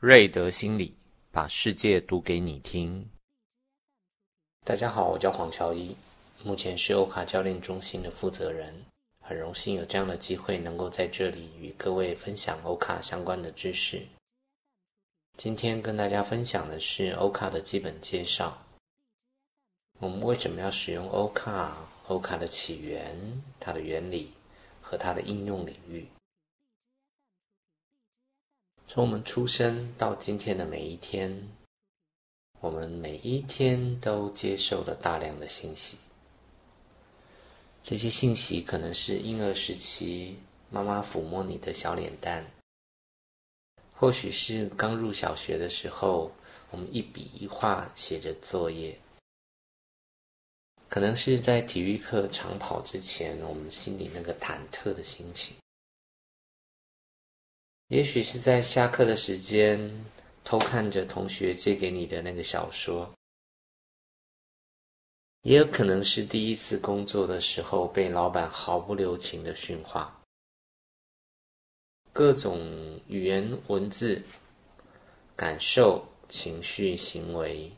瑞德心理，把世界读给你听。大家好，我叫黄乔伊，目前是欧卡教练中心的负责人，很荣幸有这样的机会能够在这里与各位分享欧卡相关的知识。今天跟大家分享的是欧卡的基本介绍。我们为什么要使用欧卡？欧卡的起源、它的原理和它的应用领域。从我们出生到今天的每一天，我们每一天都接受了大量的信息。这些信息可能是婴儿时期妈妈抚摸你的小脸蛋，或许是刚入小学的时候，我们一笔一画写着作业，可能是在体育课长跑之前，我们心里那个忐忑的心情。也许是在下课的时间偷看着同学借给你的那个小说，也有可能是第一次工作的时候被老板毫不留情的训话，各种语言、文字、感受、情绪、行为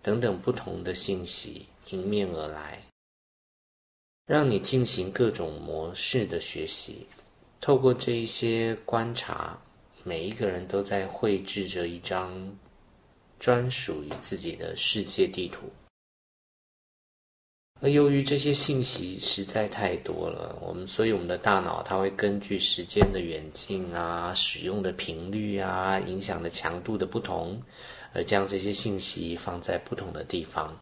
等等不同的信息迎面而来，让你进行各种模式的学习。透过这一些观察，每一个人都在绘制着一张专属于自己的世界地图。而由于这些信息实在太多了，我们所以我们的大脑它会根据时间的远近啊、使用的频率啊、影响的强度的不同，而将这些信息放在不同的地方。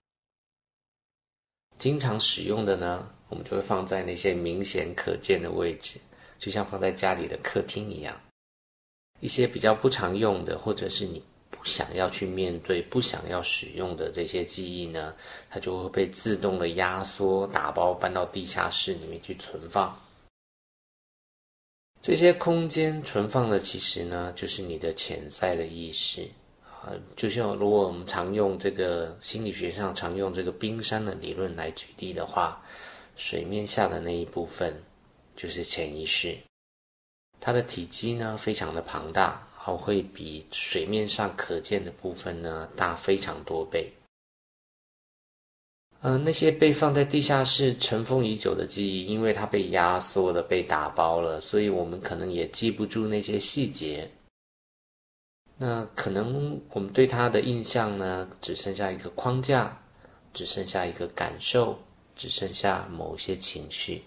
经常使用的呢，我们就会放在那些明显可见的位置。就像放在家里的客厅一样，一些比较不常用的，或者是你不想要去面对、不想要使用的这些记忆呢，它就会被自动的压缩、打包搬到地下室里面去存放。这些空间存放的其实呢，就是你的潜在的意识啊。就像如果我们常用这个心理学上常用这个冰山的理论来举例的话，水面下的那一部分。就是潜意识，它的体积呢非常的庞大，好会比水面上可见的部分呢大非常多倍。嗯，那些被放在地下室尘封已久的记忆，因为它被压缩了、被打包了，所以我们可能也记不住那些细节。那可能我们对它的印象呢，只剩下一个框架，只剩下一个感受，只剩下某些情绪。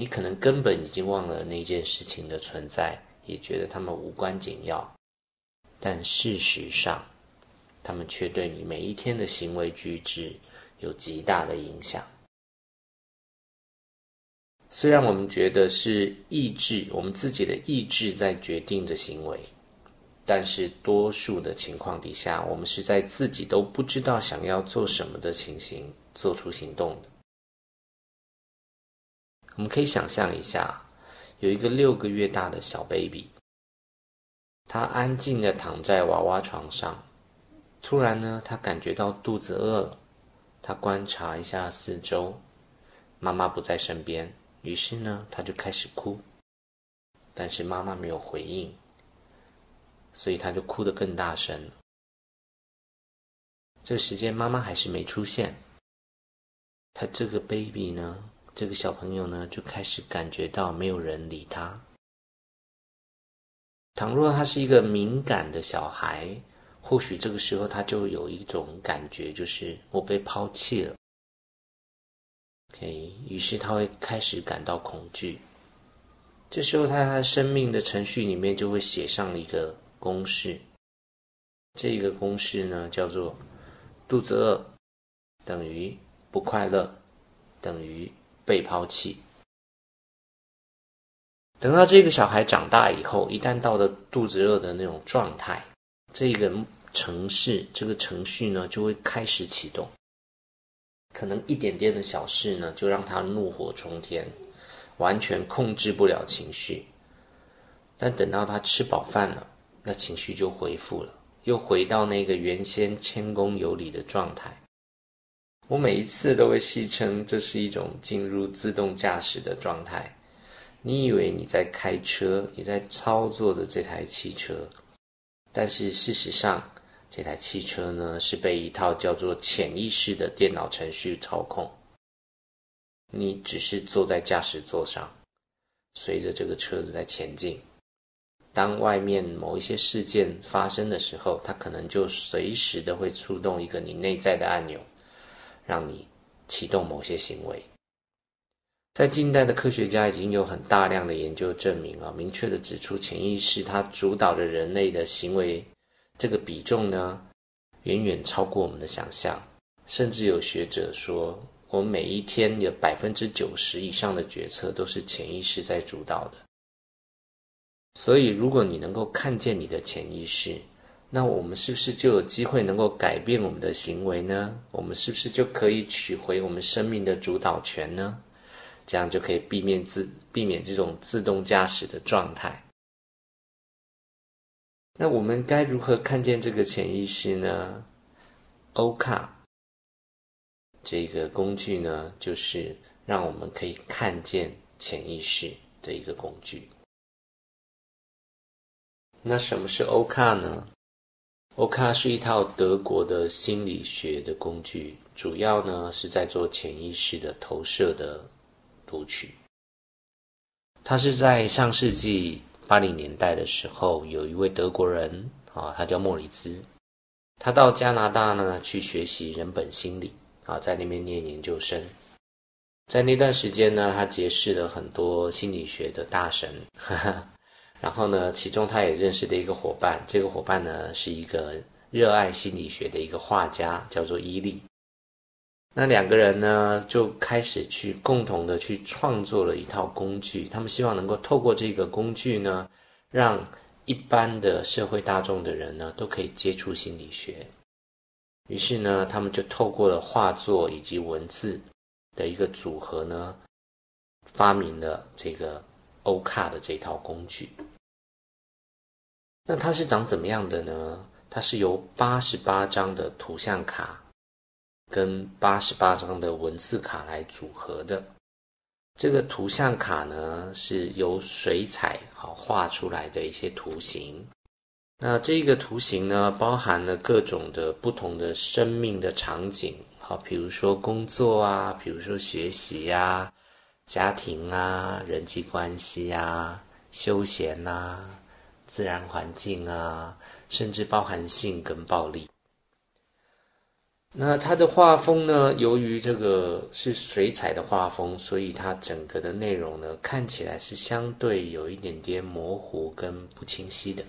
你可能根本已经忘了那件事情的存在，也觉得他们无关紧要，但事实上，他们却对你每一天的行为举止有极大的影响。虽然我们觉得是意志，我们自己的意志在决定着行为，但是多数的情况底下，我们是在自己都不知道想要做什么的情形做出行动的。我们可以想象一下，有一个六个月大的小 baby，他安静的躺在娃娃床上，突然呢，他感觉到肚子饿了，他观察一下四周，妈妈不在身边，于是呢，他就开始哭，但是妈妈没有回应，所以他就哭得更大声。这时间妈妈还是没出现，他这个 baby 呢？这个小朋友呢，就开始感觉到没有人理他。倘若他是一个敏感的小孩，或许这个时候他就有一种感觉，就是我被抛弃了。OK，于是他会开始感到恐惧。这时候他生命的程序里面就会写上一个公式，这个公式呢叫做肚子饿等于不快乐等于。被抛弃。等到这个小孩长大以后，一旦到了肚子饿的那种状态，这个程式这个程序呢就会开始启动。可能一点点的小事呢，就让他怒火冲天，完全控制不了情绪。但等到他吃饱饭了，那情绪就恢复了，又回到那个原先谦恭有礼的状态。我每一次都会戏称这是一种进入自动驾驶的状态。你以为你在开车，你在操作着这台汽车，但是事实上，这台汽车呢是被一套叫做潜意识的电脑程序操控。你只是坐在驾驶座上，随着这个车子在前进。当外面某一些事件发生的时候，它可能就随时的会触动一个你内在的按钮，让你启动某些行为。在近代的科学家已经有很大量的研究证明啊，明确的指出潜意识它主导着人类的行为，这个比重呢远远超过我们的想象。甚至有学者说，我们每一天有百分之九十以上的决策都是潜意识在主导的。所以，如果你能够看见你的潜意识，那我们是不是就有机会能够改变我们的行为呢？我们是不是就可以取回我们生命的主导权呢？这样就可以避免自避免这种自动驾驶的状态。那我们该如何看见这个潜意识呢？欧卡这个工具呢，就是让我们可以看见潜意识的一个工具。那什么是欧卡呢？欧卡是一套德国的心理学的工具，主要呢是在做潜意识的投射的读取。它是在上世纪八零年代的时候，有一位德国人啊，他叫莫里兹，他到加拿大呢去学习人本心理啊，在那边念研究生。在那段时间呢，他结识了很多心理学的大神。哈 哈然后呢，其中他也认识的一个伙伴，这个伙伴呢是一个热爱心理学的一个画家，叫做伊利。那两个人呢就开始去共同的去创作了一套工具，他们希望能够透过这个工具呢，让一般的社会大众的人呢都可以接触心理学。于是呢，他们就透过了画作以及文字的一个组合呢，发明了这个。欧卡的这套工具，那它是长怎么样的呢？它是由八十八张的图像卡跟八十八张的文字卡来组合的。这个图像卡呢，是由水彩好画出来的一些图形。那这个图形呢，包含了各种的不同的生命的场景，好，比如说工作啊，比如说学习呀。家庭啊，人际关系啊，休闲啊，自然环境啊，甚至包含性跟暴力。那它的画风呢？由于这个是水彩的画风，所以它整个的内容呢，看起来是相对有一点点模糊跟不清晰的。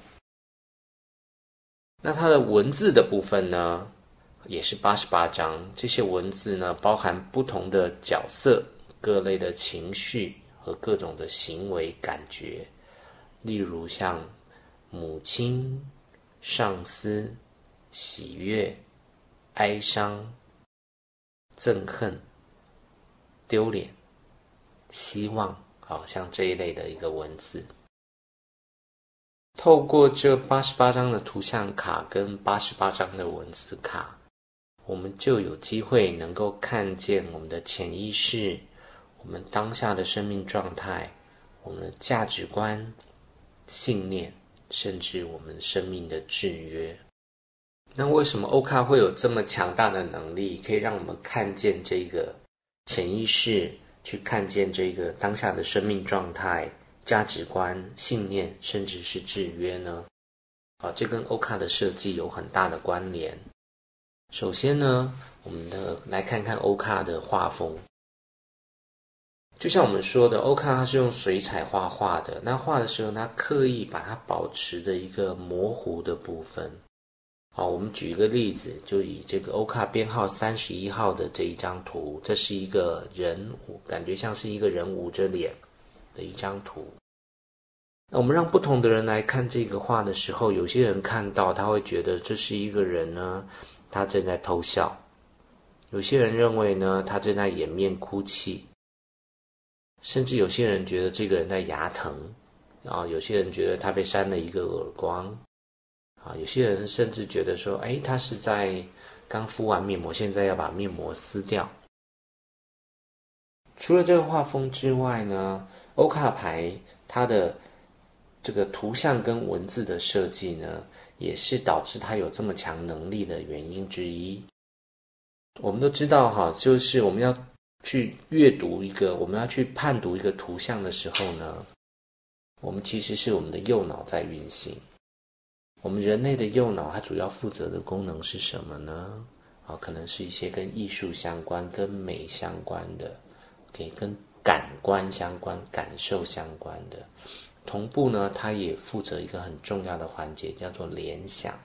那它的文字的部分呢，也是八十八章，这些文字呢，包含不同的角色。各类的情绪和各种的行为感觉，例如像母亲、上司、喜悦、哀伤、憎恨、丢脸、希望，好像这一类的一个文字。透过这八十八张的图像卡跟八十八张的文字卡，我们就有机会能够看见我们的潜意识。我们当下的生命状态，我们的价值观、信念，甚至我们生命的制约。那为什么欧卡会有这么强大的能力，可以让我们看见这个潜意识，去看见这个当下的生命状态、价值观、信念，甚至是制约呢？啊，这跟欧卡的设计有很大的关联。首先呢，我们的来看看欧卡的画风。就像我们说的，欧卡它是用水彩画画的，那画的时候，它刻意把它保持的一个模糊的部分。好，我们举一个例子，就以这个欧卡编号三十一号的这一张图，这是一个人，感觉像是一个人捂着脸的一张图。那我们让不同的人来看这个画的时候，有些人看到他会觉得这是一个人呢，他正在偷笑；有些人认为呢，他正在掩面哭泣。甚至有些人觉得这个人在牙疼，啊有些人觉得他被扇了一个耳光，啊，有些人甚至觉得说，哎，他是在刚敷完面膜，现在要把面膜撕掉。除了这个画风之外呢，欧卡牌它的这个图像跟文字的设计呢，也是导致它有这么强能力的原因之一。我们都知道哈，就是我们要去阅读一个，我们要去判读一个图像的时候呢，我们其实是我们的右脑在运行。我们人类的右脑它主要负责的功能是什么呢？啊，可能是一些跟艺术相关、跟美相关的，可以跟感官相关、感受相关的。同步呢，它也负责一个很重要的环节，叫做联想。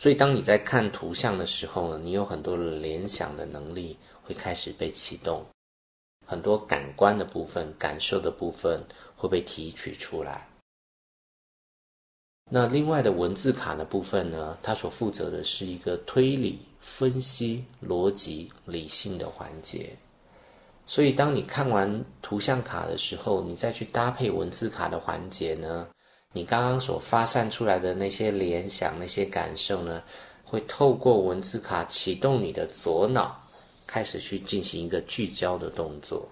所以，当你在看图像的时候呢，你有很多联想的能力会开始被启动，很多感官的部分、感受的部分会被提取出来。那另外的文字卡的部分呢，它所负责的是一个推理、分析、逻辑、理性的环节。所以，当你看完图像卡的时候，你再去搭配文字卡的环节呢，你刚刚所发散出来的那些联想、那些感受呢，会透过文字卡启动你的左脑，开始去进行一个聚焦的动作。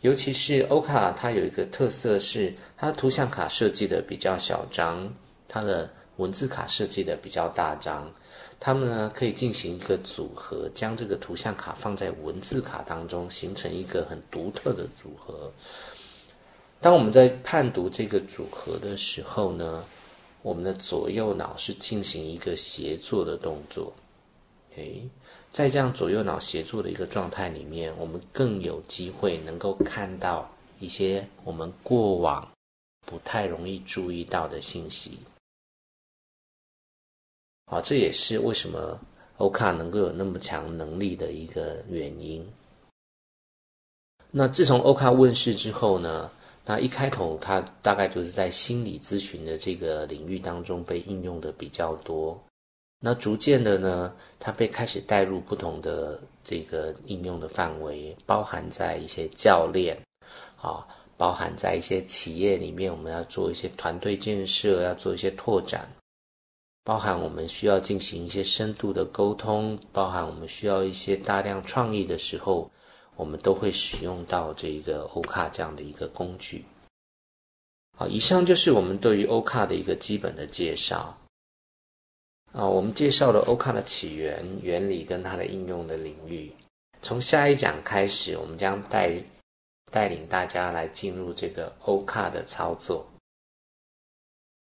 尤其是欧卡，它有一个特色是，它的图像卡设计的比较小张，它的文字卡设计的比较大张。它们呢可以进行一个组合，将这个图像卡放在文字卡当中，形成一个很独特的组合。当我们在判读这个组合的时候呢，我们的左右脑是进行一个协作的动作。OK。在这样左右脑协作的一个状态里面，我们更有机会能够看到一些我们过往不太容易注意到的信息。啊，这也是为什么欧卡能够有那么强能力的一个原因。那自从欧卡问世之后呢，那一开头它大概就是在心理咨询的这个领域当中被应用的比较多。那逐渐的呢，它被开始带入不同的这个应用的范围，包含在一些教练啊，包含在一些企业里面，我们要做一些团队建设，要做一些拓展，包含我们需要进行一些深度的沟通，包含我们需要一些大量创意的时候，我们都会使用到这个 O 卡这样的一个工具。好，以上就是我们对于 O 卡的一个基本的介绍。啊，我们介绍了欧卡的起源、原理跟它的应用的领域。从下一讲开始，我们将带带领大家来进入这个欧卡的操作。